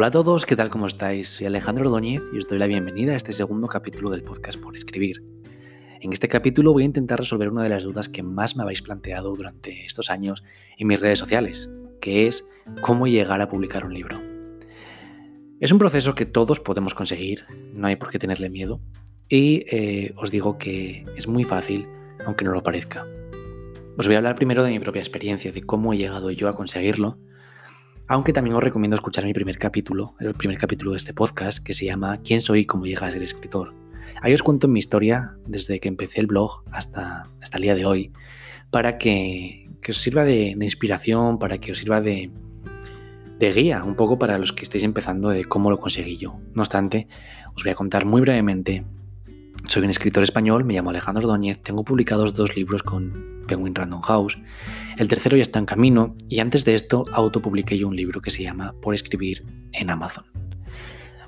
Hola a todos, ¿qué tal? ¿Cómo estáis? Soy Alejandro Ordóñez y os doy la bienvenida a este segundo capítulo del podcast por escribir. En este capítulo voy a intentar resolver una de las dudas que más me habéis planteado durante estos años en mis redes sociales, que es cómo llegar a publicar un libro. Es un proceso que todos podemos conseguir, no hay por qué tenerle miedo, y eh, os digo que es muy fácil, aunque no lo parezca. Os voy a hablar primero de mi propia experiencia, de cómo he llegado yo a conseguirlo, aunque también os recomiendo escuchar mi primer capítulo, el primer capítulo de este podcast, que se llama ¿Quién soy y cómo llega a ser escritor? Ahí os cuento mi historia desde que empecé el blog hasta, hasta el día de hoy, para que, os sirva de, inspiración, para que os sirva de, de guía un poco para los que estéis empezando de cómo lo conseguí yo. No obstante, os voy a contar muy brevemente soy un escritor español, me llamo Alejandro Ordóñez, tengo publicados dos libros con Penguin Random House, el tercero ya está en camino y antes de esto autopubliqué yo un libro que se llama Por escribir en Amazon.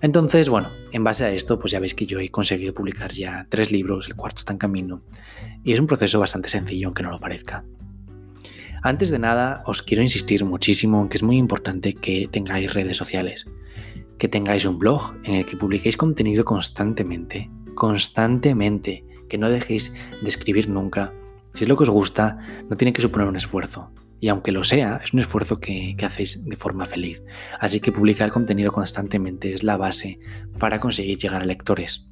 Entonces, bueno, en base a esto, pues ya veis que yo he conseguido publicar ya tres libros, el cuarto está en camino, y es un proceso bastante sencillo, aunque no lo parezca. Antes de nada, os quiero insistir muchísimo en que es muy importante que tengáis redes sociales, que tengáis un blog en el que publiquéis contenido constantemente constantemente, que no dejéis de escribir nunca. Si es lo que os gusta, no tiene que suponer un esfuerzo. Y aunque lo sea, es un esfuerzo que, hacéis de forma feliz. Así que publicar contenido constantemente es la base para conseguir llegar a lectores.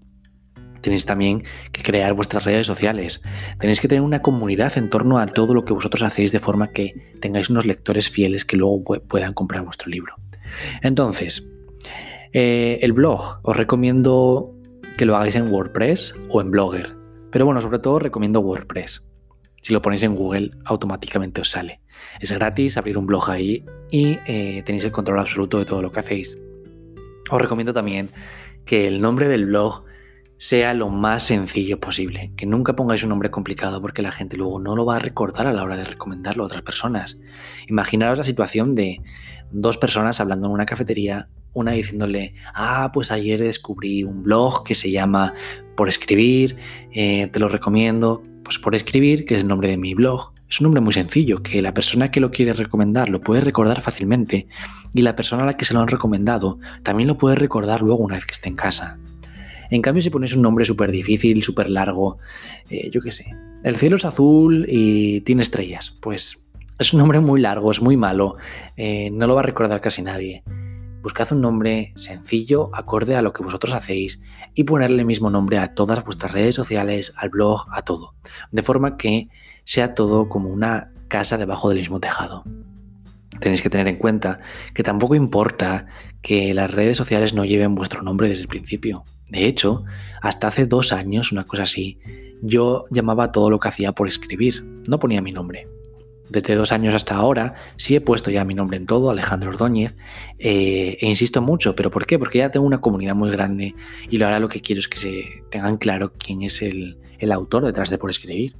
Tenéis también que crear vuestras redes sociales. Tenéis que tener una comunidad en torno a todo lo que vosotros hacéis de forma que tengáis unos lectores fieles que luego puedan comprar vuestro libro. Entonces, eh, el blog. Os recomiendo que lo hagáis en WordPress o en Blogger. Pero bueno, sobre todo recomiendo WordPress. Si lo ponéis en Google, automáticamente os sale. Es gratis abrir un blog ahí y eh, tenéis el control absoluto de todo lo que hacéis. Os recomiendo también que el nombre del blog sea lo más sencillo posible, que nunca pongáis un nombre complicado porque la gente luego no lo va a recordar a la hora de recomendarlo a otras personas. Imaginaros la situación de dos personas hablando en una cafetería una diciéndole, ah, pues ayer descubrí un blog que se llama Por Escribir, eh, te lo recomiendo, pues por escribir, que es el nombre de mi blog. Es un nombre muy sencillo, que la persona que lo quiere recomendar lo puede recordar fácilmente y la persona a la que se lo han recomendado también lo puede recordar luego una vez que esté en casa. En cambio, si ponéis un nombre súper difícil, súper largo, eh, yo qué sé, el cielo es azul y tiene estrellas, pues es un nombre muy largo, es muy malo, eh, no lo va a recordar casi nadie. Buscad un nombre sencillo, acorde a lo que vosotros hacéis y ponerle el mismo nombre a todas vuestras redes sociales, al blog, a todo. De forma que sea todo como una casa debajo del mismo tejado. Tenéis que tener en cuenta que tampoco importa que las redes sociales no lleven vuestro nombre desde el principio. De hecho, hasta hace dos años, una cosa así, yo llamaba todo lo que hacía por escribir, no ponía mi nombre desde dos años hasta ahora, sí he puesto ya mi nombre en todo, Alejandro Ordóñez, eh, e insisto mucho, ¿pero por qué? Porque ya tengo una comunidad muy grande y ahora lo que quiero es que se tengan claro quién es el, autor detrás de Por Escribir.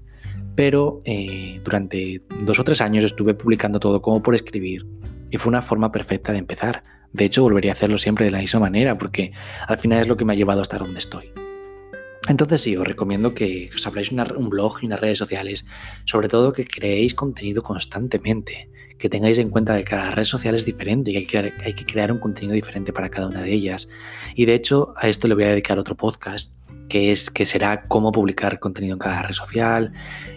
Pero eh, durante dos o tres años estuve publicando todo como por escribir y fue una forma perfecta de empezar. De hecho, volvería a hacerlo siempre de la misma manera porque al final es lo que me ha llevado hasta donde estoy. Entonces sí, os recomiendo que os abráis un blog y unas redes sociales, sobre todo que creéis contenido constantemente, que tengáis en cuenta que cada red social es diferente y hay que, crear, un contenido diferente para cada una de ellas. Y de hecho a esto le voy a dedicar otro podcast que es que será cómo publicar contenido en cada red social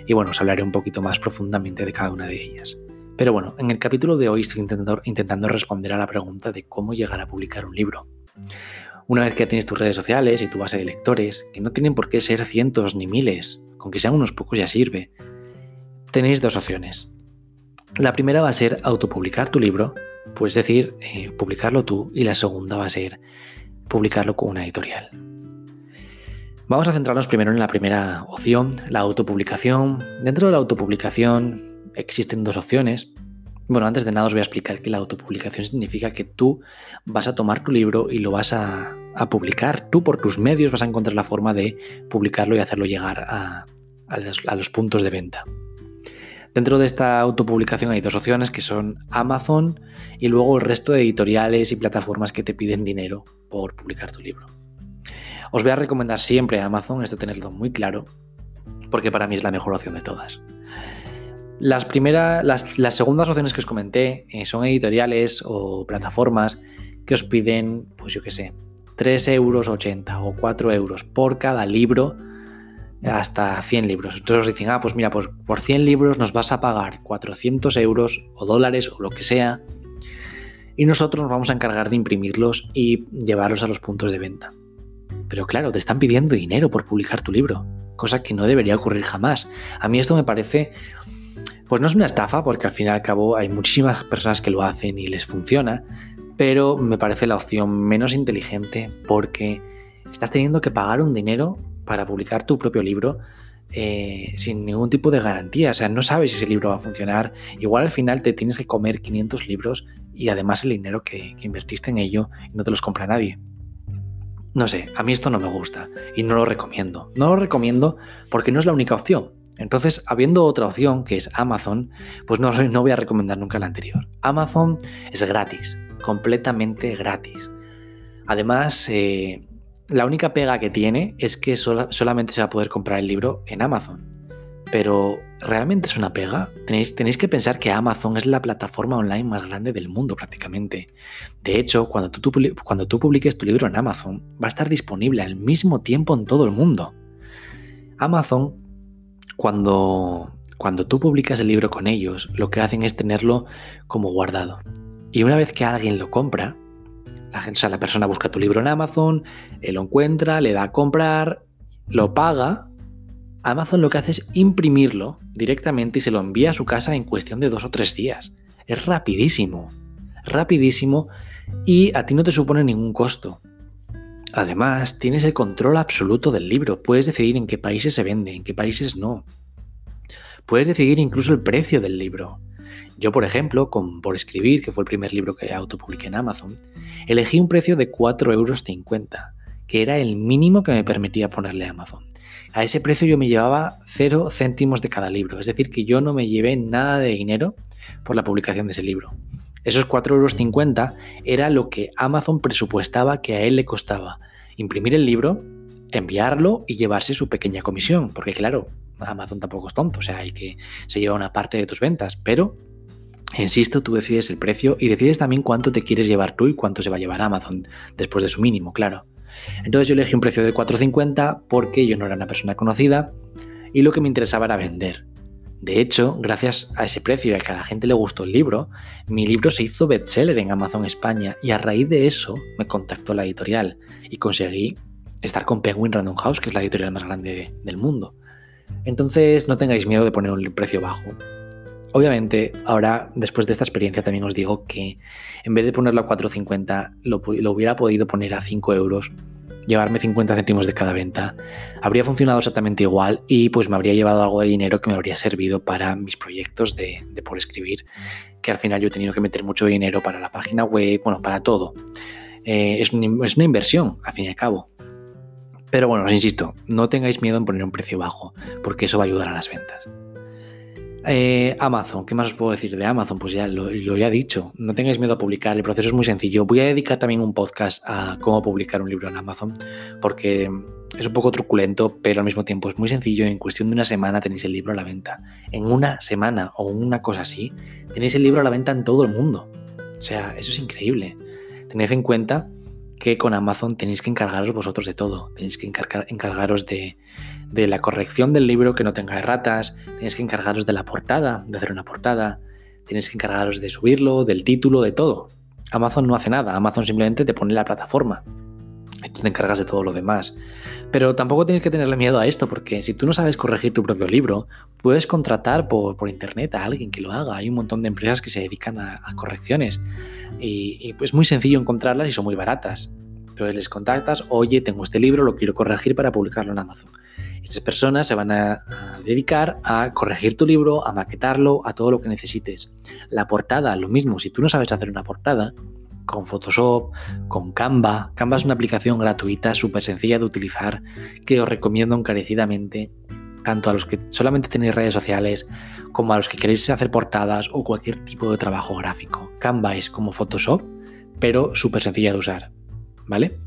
y bueno, os hablaré un poquito más profundamente de cada una de ellas. Pero bueno, en el capítulo de hoy estoy intentando responder a la pregunta de cómo llegar a publicar un libro. Una vez que tienes tus redes sociales y tu base de lectores, que no tienen por qué ser cientos ni miles, con que sean unos pocos ya sirve, tenéis dos opciones. La primera va a ser autopublicar tu libro, pues decir, eh, publicarlo tú, y la segunda va a ser publicarlo con una editorial. Vamos a centrarnos primero en la primera opción, la autopublicación. Dentro de la autopublicación existen dos opciones. Bueno, antes de nada os voy a explicar que la autopublicación significa que tú vas a tomar tu libro y lo vas a, publicar. Tú por tus medios vas a encontrar la forma de publicarlo y hacerlo llegar a, los, puntos de venta. Dentro de esta autopublicación hay dos opciones que son Amazon y luego el resto de editoriales y plataformas que te piden dinero por publicar tu libro. Os voy a recomendar siempre Amazon, esto tenerlo muy claro, porque para mí es la mejor opción de todas. Las, primeras, las, segundas opciones que os comenté eh, son editoriales o plataformas que os piden, pues yo qué sé, 3 euros 80 o 4 euros por cada libro hasta 100 libros. Entonces os dicen, ah, pues mira, pues por 100 libros nos vas a pagar 400 euros o dólares o lo que sea y nosotros nos vamos a encargar de imprimirlos y llevarlos a los puntos de venta. Pero claro, te están pidiendo dinero por publicar tu libro, cosa que no debería ocurrir jamás. A mí esto me parece, pues no es una estafa, porque al fin y al cabo hay muchísimas personas que lo hacen y les funciona, pero me parece la opción menos inteligente porque estás teniendo que pagar un dinero para publicar tu propio libro eh, sin ningún tipo de garantía. O sea, no sabes si ese libro va a funcionar. Igual al final te tienes que comer 500 libros y además el dinero que, que invertiste en ello no te los compra nadie. No sé, a mí esto no me gusta y no lo recomiendo. No lo recomiendo porque no es la única opción. Entonces, habiendo otra opción, que es Amazon, pues no, no voy a recomendar nunca la anterior. Amazon es gratis, completamente gratis. Además, eh, la única pega que tiene es que solamente se va a poder comprar el libro en Amazon. Pero, ¿realmente es una pega? Tenéis, tenéis, que pensar que Amazon es la plataforma online más grande del mundo prácticamente. De hecho, cuando tú, cuando tú publiques tu libro en Amazon, va a estar disponible al mismo tiempo en todo el mundo. Amazon, cuando, cuando tú publicas el libro con ellos, lo que hacen es tenerlo como guardado. Y una vez que alguien lo compra, la, o la persona busca tu libro en Amazon, lo encuentra, le da a comprar, lo paga. Amazon lo que hace es imprimirlo directamente y se lo envía a su casa en cuestión de dos o tres días. Es rapidísimo, rapidísimo y a ti no te supone ningún costo. Además, tienes el control absoluto del libro. Puedes decidir en qué países se vende, en qué países no. Puedes decidir incluso el precio del libro. Yo, por ejemplo, con Por Escribir, que fue el primer libro que autopubliqué en Amazon, elegí un precio de 4,50 euros, que era el mínimo que me permitía ponerle a Amazon. A ese precio yo me llevaba 0 céntimos de cada libro, es decir, que yo no me llevé nada de dinero por la publicación de ese libro. Esos 4,50 euros era lo que Amazon presupuestaba que a él le costaba imprimir el libro, enviarlo y llevarse su pequeña comisión, porque claro, Amazon tampoco es tonto, o sea, hay que se lleva una parte de tus ventas, pero Insisto, tú decides el precio y decides también cuánto te quieres llevar tú y cuánto se va a llevar Amazon después de su mínimo, claro. Entonces yo elegí un precio de 4.50 porque yo no era una persona conocida y lo que me interesaba era vender. De hecho, gracias a ese precio y a que a la gente le gustó el libro, mi libro se hizo bestseller en Amazon España y a raíz de eso me contactó la editorial y conseguí estar con Penguin Random House, que es la editorial más grande del mundo. Entonces no tengáis miedo de poner un precio bajo. Obviamente, ahora, después de esta experiencia, también os digo que en vez de ponerlo a 4,50, lo, lo hubiera podido poner a 5 euros, llevarme 50 céntimos de cada venta. Habría funcionado exactamente igual y pues me habría llevado algo de dinero que me habría servido para mis proyectos de, por escribir, que al final yo he tenido que meter mucho dinero para la página web, bueno, para todo. Eh, es, es una inversión, al fin y al cabo. Pero bueno, os insisto, no tengáis miedo en poner un precio bajo, porque eso va a ayudar a las ventas. Eh, Amazon, ¿qué más os puedo decir de Amazon? Pues ya lo, lo, he dicho, no tengáis miedo a publicar, el proceso es muy sencillo. Voy a dedicar también un podcast a cómo publicar un libro en Amazon, porque es un poco truculento, pero al mismo tiempo es muy sencillo. En cuestión de una semana tenéis el libro a la venta. En una semana o una cosa así, tenéis el libro a la venta en todo el mundo. O sea, eso es increíble. Tened en cuenta que con Amazon tenéis que encargaros vosotros de todo. Tenéis que encargaros de, la corrección del libro que no tenga erratas, tenéis que encargaros de la portada, de hacer una portada, tenéis que encargaros de subirlo, del título, de todo. Amazon no hace nada, Amazon simplemente te pone la plataforma. Tú te encargas de todo lo demás. Pero tampoco tienes que tenerle miedo a esto, porque si tú no sabes corregir tu propio libro, puedes contratar por, internet a alguien que lo haga. Hay un montón de empresas que se dedican a, correcciones. Y, y es pues muy sencillo encontrarlas y son muy baratas. Entonces les contactas, oye, tengo este libro, lo quiero corregir para publicarlo en Amazon. Estas personas se van a, dedicar a corregir tu libro, a maquetarlo, a todo lo que necesites. La portada, lo mismo, si tú no sabes hacer una portada, con Photoshop, con Canva. Canva es una aplicación gratuita, súper sencilla de utilizar, que os recomiendo encarecidamente, tanto a los que solamente tenéis redes sociales, como a los que queréis hacer portadas o cualquier tipo de trabajo gráfico. Canva es como Photoshop, pero súper sencilla de usar, ¿vale?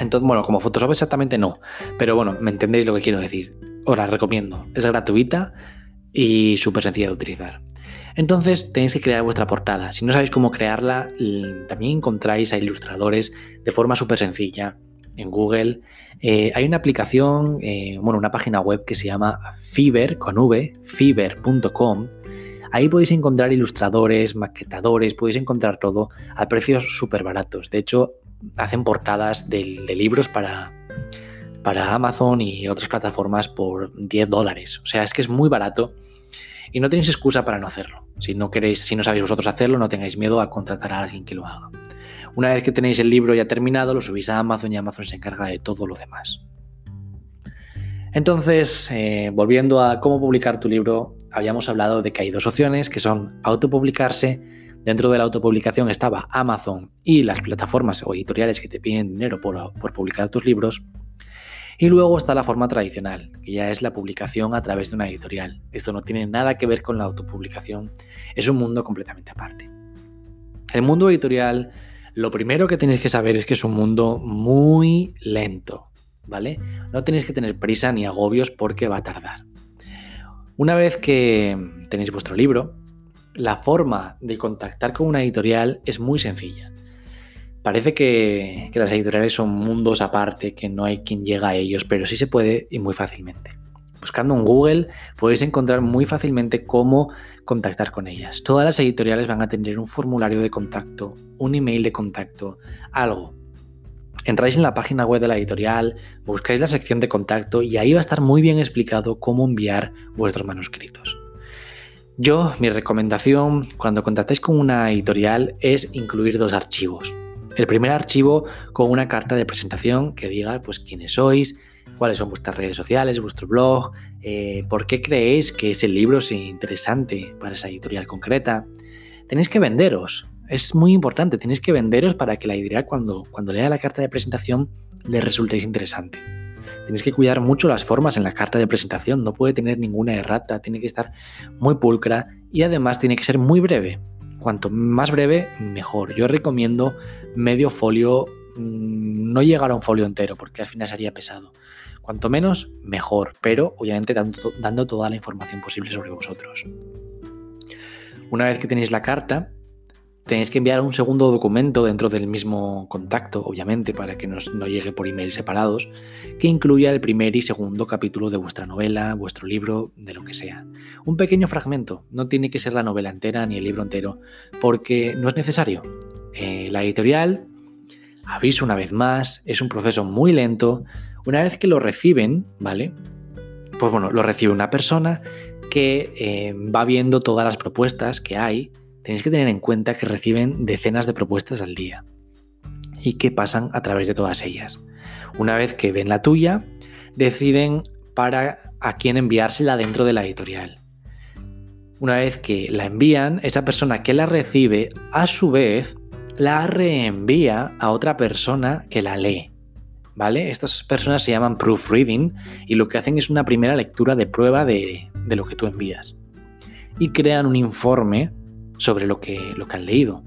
Entonces, bueno, como Photoshop exactamente no, pero bueno, me entendéis lo que quiero decir. Os la recomiendo. Es gratuita y súper sencilla de utilizar. Entonces tenéis que crear vuestra portada. Si no sabéis cómo crearla, también encontráis a ilustradores de forma súper sencilla en Google. Eh, hay una aplicación, eh, bueno, una página web que se llama Fiverr, con V, fiverr.com. Ahí podéis encontrar ilustradores, maquetadores, podéis encontrar todo a precios súper baratos. De hecho, hacen portadas de, libros para, para Amazon y otras plataformas por 10 dólares. O sea, es que es muy barato y no tenéis excusa para no hacerlo. Si no queréis, si no sabéis vosotros hacerlo, no tengáis miedo a contratar a alguien que lo haga. Una vez que tenéis el libro ya terminado, lo subís a Amazon y Amazon se encarga de todo lo demás. Entonces, eh, volviendo a cómo publicar tu libro, habíamos hablado de que hay dos opciones, que son autopublicarse. Dentro de la autopublicación estaba Amazon y las plataformas o editoriales que te piden dinero por, por publicar tus libros. Y luego está la forma tradicional, que ya es la publicación a través de una editorial. Esto no tiene nada que ver con la autopublicación, es un mundo completamente aparte. El mundo editorial, lo primero que tenéis que saber es que es un mundo muy lento, ¿vale? No tenéis que tener prisa ni agobios porque va a tardar. Una vez que tenéis vuestro libro, la forma de contactar con una editorial es muy sencilla. Parece que, las editoriales son mundos aparte, que no hay quien llega a ellos, pero sí se puede y muy fácilmente. Buscando en Google podéis encontrar muy fácilmente cómo contactar con ellas. Todas las editoriales van a tener un formulario de contacto, un email de contacto, algo. Entráis en la página web de la editorial, buscáis la sección de contacto y ahí va a estar muy bien explicado cómo enviar vuestros manuscritos. Yo, mi recomendación cuando contactáis con una editorial es incluir dos archivos. El primer archivo con una carta de presentación que diga pues quiénes sois, cuáles son vuestras redes sociales, vuestro blog, eh, por qué creéis que ese libro es interesante para esa editorial concreta. Tenéis que venderos, es muy importante, tenéis que venderos para que la editorial cuando, cuando lea la carta de presentación le resultéis interesante. Tenéis que cuidar mucho las formas en la carta de presentación, no puede tener ninguna errata, tiene que estar muy pulcra y además tiene que ser muy breve. Cuanto más breve, mejor. Yo recomiendo medio folio, mm, no llegar a un folio entero, porque al final sería pesado. Cuanto menos, mejor, pero obviamente dando, dando toda la información posible sobre vosotros. Una vez que tenéis la carta, Tenéis que enviar un segundo documento dentro del mismo contacto, obviamente, para que no llegue por email separados, que incluya el primer y segundo capítulo de vuestra novela, vuestro libro, de lo que sea. Un pequeño fragmento, no tiene que ser la novela entera ni el libro entero, porque no es necesario. Eh, la editorial, aviso una vez más, es un proceso muy lento. Una vez que lo reciben, ¿vale? Pues bueno, lo recibe una persona que eh, va viendo todas las propuestas que hay tenéis que tener en cuenta que reciben decenas de propuestas al día y que pasan a través de todas ellas. Una vez que ven la tuya, deciden para a quién enviársela dentro de la editorial. Una vez que la envían, esa persona que la recibe, a su vez, la reenvía a otra persona que la lee. ¿Vale? Estas personas se llaman proofreading y lo que hacen es una primera lectura de prueba de, de lo que tú envías. Y crean un informe sobre lo que, lo que han leído.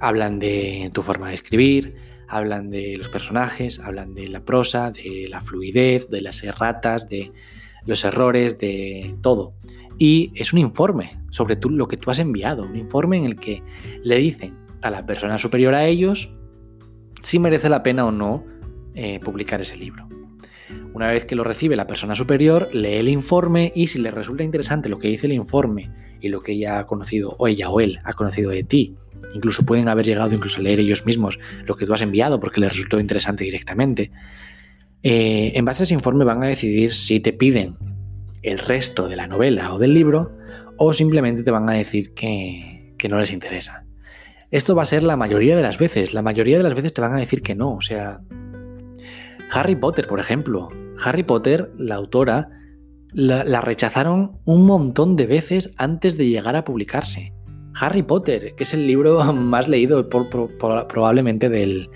Hablan de tu forma de escribir, hablan de los personajes, hablan de la prosa, de la fluidez, de las erratas, de los errores, de todo. Y es un informe sobre tú, lo que tú has enviado, un informe en el que le dicen a la persona superior a ellos si merece la pena o no eh, publicar ese libro. Una vez que lo recibe la persona superior, lee el informe y si le resulta interesante lo que dice el informe y lo que ella ha conocido, o ella o él ha conocido de ti, incluso pueden haber llegado incluso a leer ellos mismos lo que tú has enviado porque les resultó interesante directamente, eh, en base a ese informe van a decidir si te piden el resto de la novela o del libro o simplemente te van a decir que, que no les interesa. Esto va a ser la mayoría de las veces. La mayoría de las veces te van a decir que no. O sea, Harry Potter, por ejemplo. Harry Potter, la autora, la, rechazaron un montón de veces antes de llegar a publicarse. Harry Potter, que es el libro más leído probablemente del,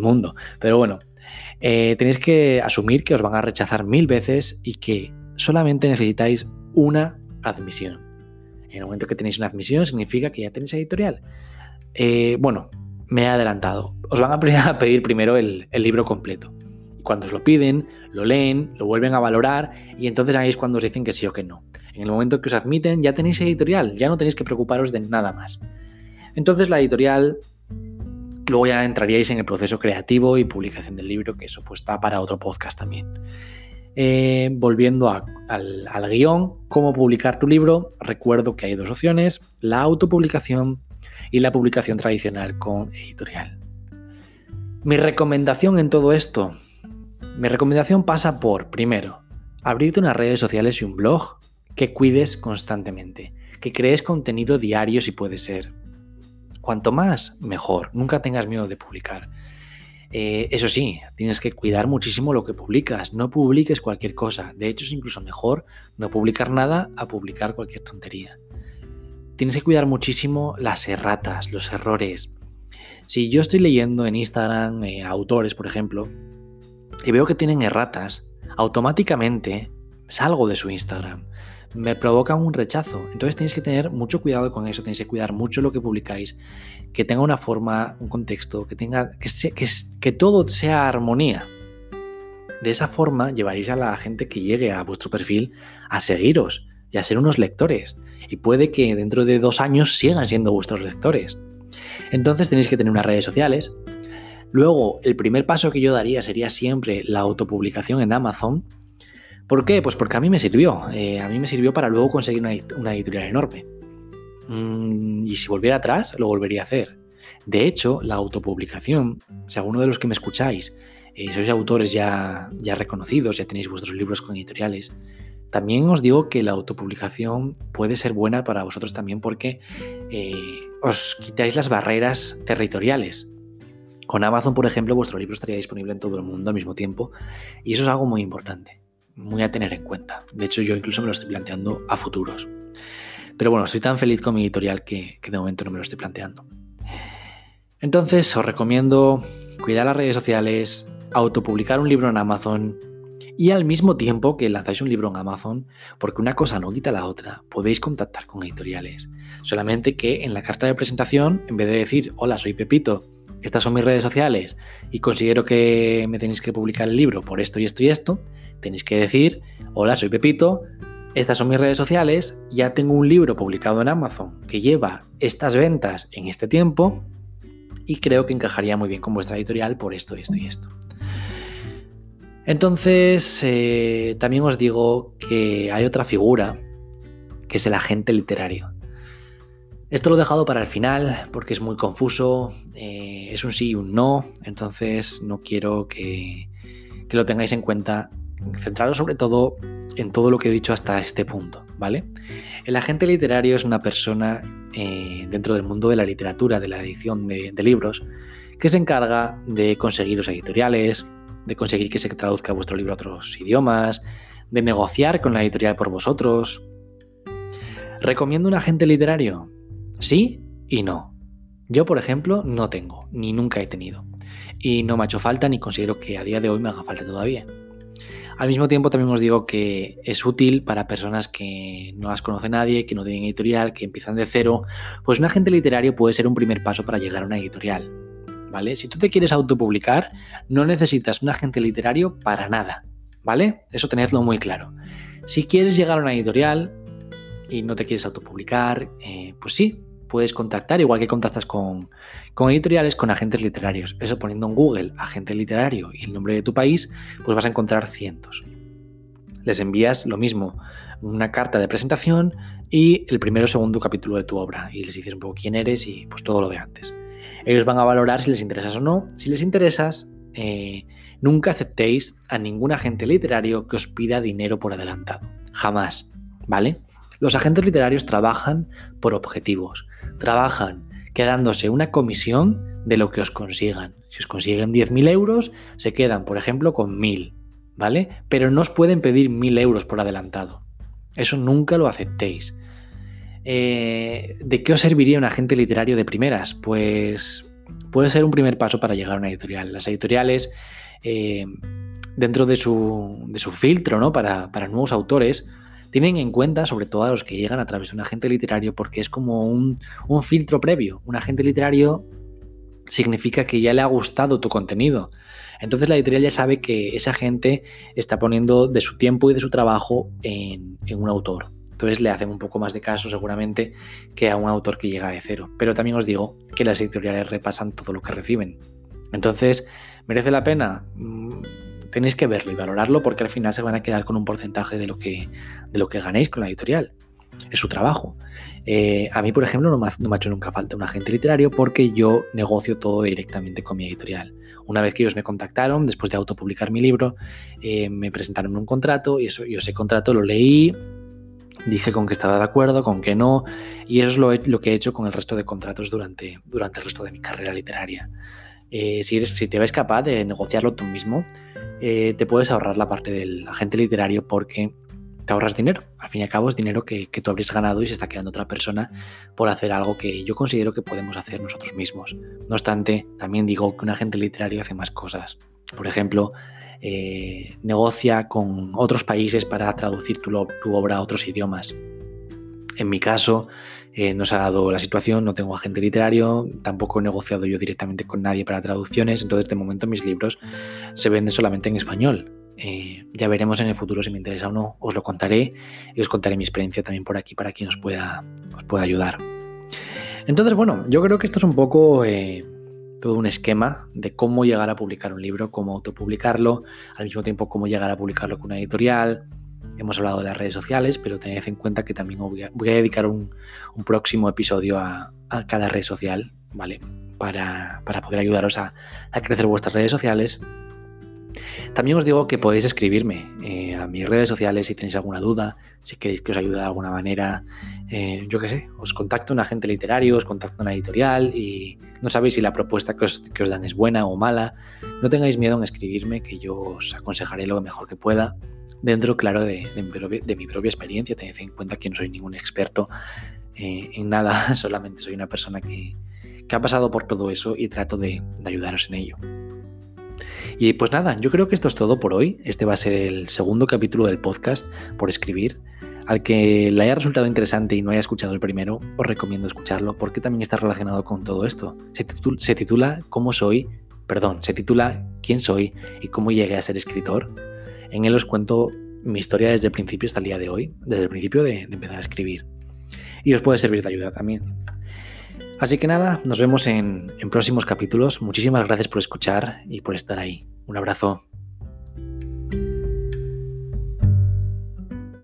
mundo. Pero bueno, eh, tenéis que asumir que os van a rechazar mil veces y que solamente necesitáis una admisión. En el momento que tenéis una admisión significa que ya tenéis editorial. Eh, bueno, me he adelantado. Os van a pedir primero el libro completo cuando os lo piden, lo leen, lo vuelven a valorar y entonces ahí es cuando os dicen que sí o que no. En el momento que os admiten ya tenéis editorial, ya no tenéis que preocuparos de nada más. Entonces la editorial, luego ya entraríais en el proceso creativo y publicación del libro, que eso pues está para otro podcast también. Eh, volviendo al, al guion, cómo publicar tu libro, recuerdo que hay dos opciones, la autopublicación y la publicación tradicional con editorial. Mi recomendación en todo esto, mi recomendación pasa por, primero, abrirte unas redes sociales y un blog que cuides constantemente, que crees contenido diario si puede ser. Cuanto más, mejor. Nunca tengas miedo de publicar. Eh, eso sí, tienes que cuidar muchísimo lo que publicas. No publiques cualquier cosa. De hecho, es incluso mejor no publicar nada a publicar cualquier tontería. Tienes que cuidar muchísimo las erratas, los errores. Si yo estoy leyendo en Instagram eh, autores, por ejemplo, y veo que tienen erratas, automáticamente salgo de su Instagram. Me provoca un rechazo. Entonces tenéis que tener mucho cuidado con eso, tenéis que cuidar mucho lo que publicáis, que tenga una forma, un contexto, que tenga que, que, que todo sea armonía. De esa forma llevaréis a la gente que llegue a vuestro perfil a seguiros y a ser unos lectores. Y puede que dentro de dos años sigan siendo vuestros lectores. Entonces tenéis que tener unas redes sociales. Luego, el primer paso que yo daría sería siempre la autopublicación en Amazon. ¿Por qué? Pues porque a mí me sirvió. Eh, a mí me sirvió para luego conseguir una, editorial enorme. Mm, y si volviera atrás, lo volvería a hacer. De hecho, la autopublicación, si alguno de los que me escucháis eh, sois autores ya, ya reconocidos, ya tenéis vuestros libros con editoriales, también os digo que la autopublicación puede ser buena para vosotros también porque eh, os quitáis las barreras territoriales. Con Amazon, por ejemplo, vuestro libro estaría disponible en todo el mundo al mismo tiempo y eso es algo muy importante, muy a tener en cuenta. De hecho, yo incluso me lo estoy planteando a futuros. Pero bueno, estoy tan feliz con mi editorial que, de momento no me lo estoy planteando. Entonces, os recomiendo cuidar las redes sociales, autopublicar un libro en Amazon, y al mismo tiempo que lanzáis un libro en Amazon, porque una cosa no quita la otra, podéis contactar con editoriales. Solamente que en la carta de presentación, en vez de decir, hola, soy Pepito, estas son mis redes sociales y considero que me tenéis que publicar el libro por esto y esto y esto, tenéis que decir, hola, soy Pepito, estas son mis redes sociales, ya tengo un libro publicado en Amazon que lleva estas ventas en este tiempo y creo que encajaría muy bien con vuestra editorial por esto, esto y esto. Entonces, eh, también os digo que hay otra figura, que es el agente literario. Esto lo he dejado para el final porque es muy confuso, eh, es un sí y un no, entonces no quiero que, lo tengáis en cuenta. Centraros sobre todo en todo lo que he dicho hasta este punto, ¿vale? El agente literario es una persona eh, dentro del mundo de la literatura, de la edición de, de libros, que se encarga de conseguir los editoriales, de conseguir que se traduzca vuestro libro a otros idiomas, de negociar con la editorial por vosotros. ¿Recomiendo un agente literario? Sí y no. Yo, por ejemplo, no tengo, ni nunca he tenido. Y no me ha hecho falta ni considero que a día de hoy me haga falta todavía. Al mismo tiempo también os digo que es útil para personas que no las conoce nadie, que no tienen editorial, que empiezan de cero, pues un agente literario puede ser un primer paso para llegar a una editorial. ¿vale? Si tú te quieres autopublicar, no necesitas un agente literario para nada, ¿vale? Eso tenedlo muy claro. Si quieres llegar a una editorial y no te quieres autopublicar, eh, pues sí, puedes contactar, igual que contactas con, con, editoriales, con agentes literarios. Eso poniendo en Google agente literario y el nombre de tu país, pues vas a encontrar cientos. Les envías lo mismo, una carta de presentación y el primero o segundo capítulo de tu obra y les dices un poco quién eres y pues todo lo de antes. Ellos van a valorar si les interesas o no. Si les interesas, eh, nunca aceptéis a ningún agente literario que os pida dinero por adelantado. Jamás, ¿vale? Los agentes literarios trabajan por objetivos. Trabajan quedándose una comisión de lo que os consigan. Si os consiguen 10.000 euros, se quedan, por ejemplo, con 1.000, ¿vale? Pero no os pueden pedir 1.000 euros por adelantado. Eso nunca lo aceptéis. Eh, ¿De qué os serviría un agente literario de primeras? Pues puede ser un primer paso para llegar a una editorial. Las editoriales, eh, dentro de su, filtro ¿no? para, nuevos autores, tienen en cuenta sobre todo a los que llegan a través de un agente literario porque es como un, filtro previo. Un agente literario significa que ya le ha gustado tu contenido. Entonces la editorial ya sabe que esa gente está poniendo de su tiempo y de su trabajo en, un autor. Entonces le hacen un poco más de caso seguramente que a un autor que llega de cero. Pero también os digo que las editoriales repasan todo lo que reciben. Entonces, ¿merece la pena? Tenéis que verlo y valorarlo porque al final se van a quedar con un porcentaje de lo que, de lo que ganéis con la editorial. Es su trabajo. Eh, a mí, por ejemplo, no me, ha, hecho nunca falta un agente literario porque yo negocio todo directamente con mi editorial. Una vez que ellos me contactaron, después de autopublicar mi libro, eh, me presentaron un contrato y eso, yo ese contrato lo leí, dije con que estaba de acuerdo, con que no, y eso es lo, lo que he hecho con el resto de contratos durante, durante el resto de mi carrera literaria. Eh, si, eres, si te ves capaz de negociarlo tú mismo, te puedes ahorrar la parte del agente literario porque te ahorras dinero. Al fin y al cabo es dinero que, tú habrías ganado y se está quedando otra persona por hacer algo que yo considero que podemos hacer nosotros mismos. No obstante, también digo que un agente literario hace más cosas. Por ejemplo, eh, negocia con otros países para traducir tu, obra a otros idiomas. En mi caso, eh, no se ha dado la situación, no tengo agente literario, tampoco he negociado yo directamente con nadie para traducciones, entonces de momento mis libros se venden solamente en español. Eh, ya veremos en el futuro si me interesa o no, os lo contaré y os contaré mi experiencia también por aquí para quien os pueda, os pueda ayudar. Entonces, bueno, yo creo que esto es un poco eh, todo un esquema de cómo llegar a publicar un libro, cómo autopublicarlo, al mismo tiempo cómo llegar a publicarlo con una editorial. Hemos hablado de las redes sociales, pero tened en cuenta que también voy a, dedicar un, próximo episodio a, cada red social, ¿vale? Para, poder ayudaros a, crecer vuestras redes sociales también os digo que podéis escribirme eh, a mis redes sociales si tenéis alguna duda, si queréis que os ayude de alguna manera. Eh, yo qué sé, os contacto un agente literario, os contacto una editorial y no sabéis si la propuesta que os, dan es buena o mala. No tengáis miedo en escribirme, que yo os aconsejaré lo mejor que pueda. Dentro, claro, de, mi, propia, experiencia. Tened en cuenta que no soy ningún experto eh, en nada, solamente soy una persona que, ha pasado por todo eso y trato de ayudaros en ello. Y pues nada, yo creo que esto es todo por hoy. Este va a ser el segundo capítulo del podcast por escribir. Al que le haya resultado interesante y no haya escuchado el primero, os recomiendo escucharlo porque también está relacionado con todo esto. Se titula, ¿Cómo soy? Perdón, se titula ¿Quién soy? y cómo llegué a ser escritor. En él os cuento mi historia desde el principio hasta el día de hoy, desde el principio de empezar a escribir. Y os puede servir de ayuda también. Así que nada, nos vemos en, próximos capítulos. Muchísimas gracias por escuchar y por estar ahí. Un abrazo.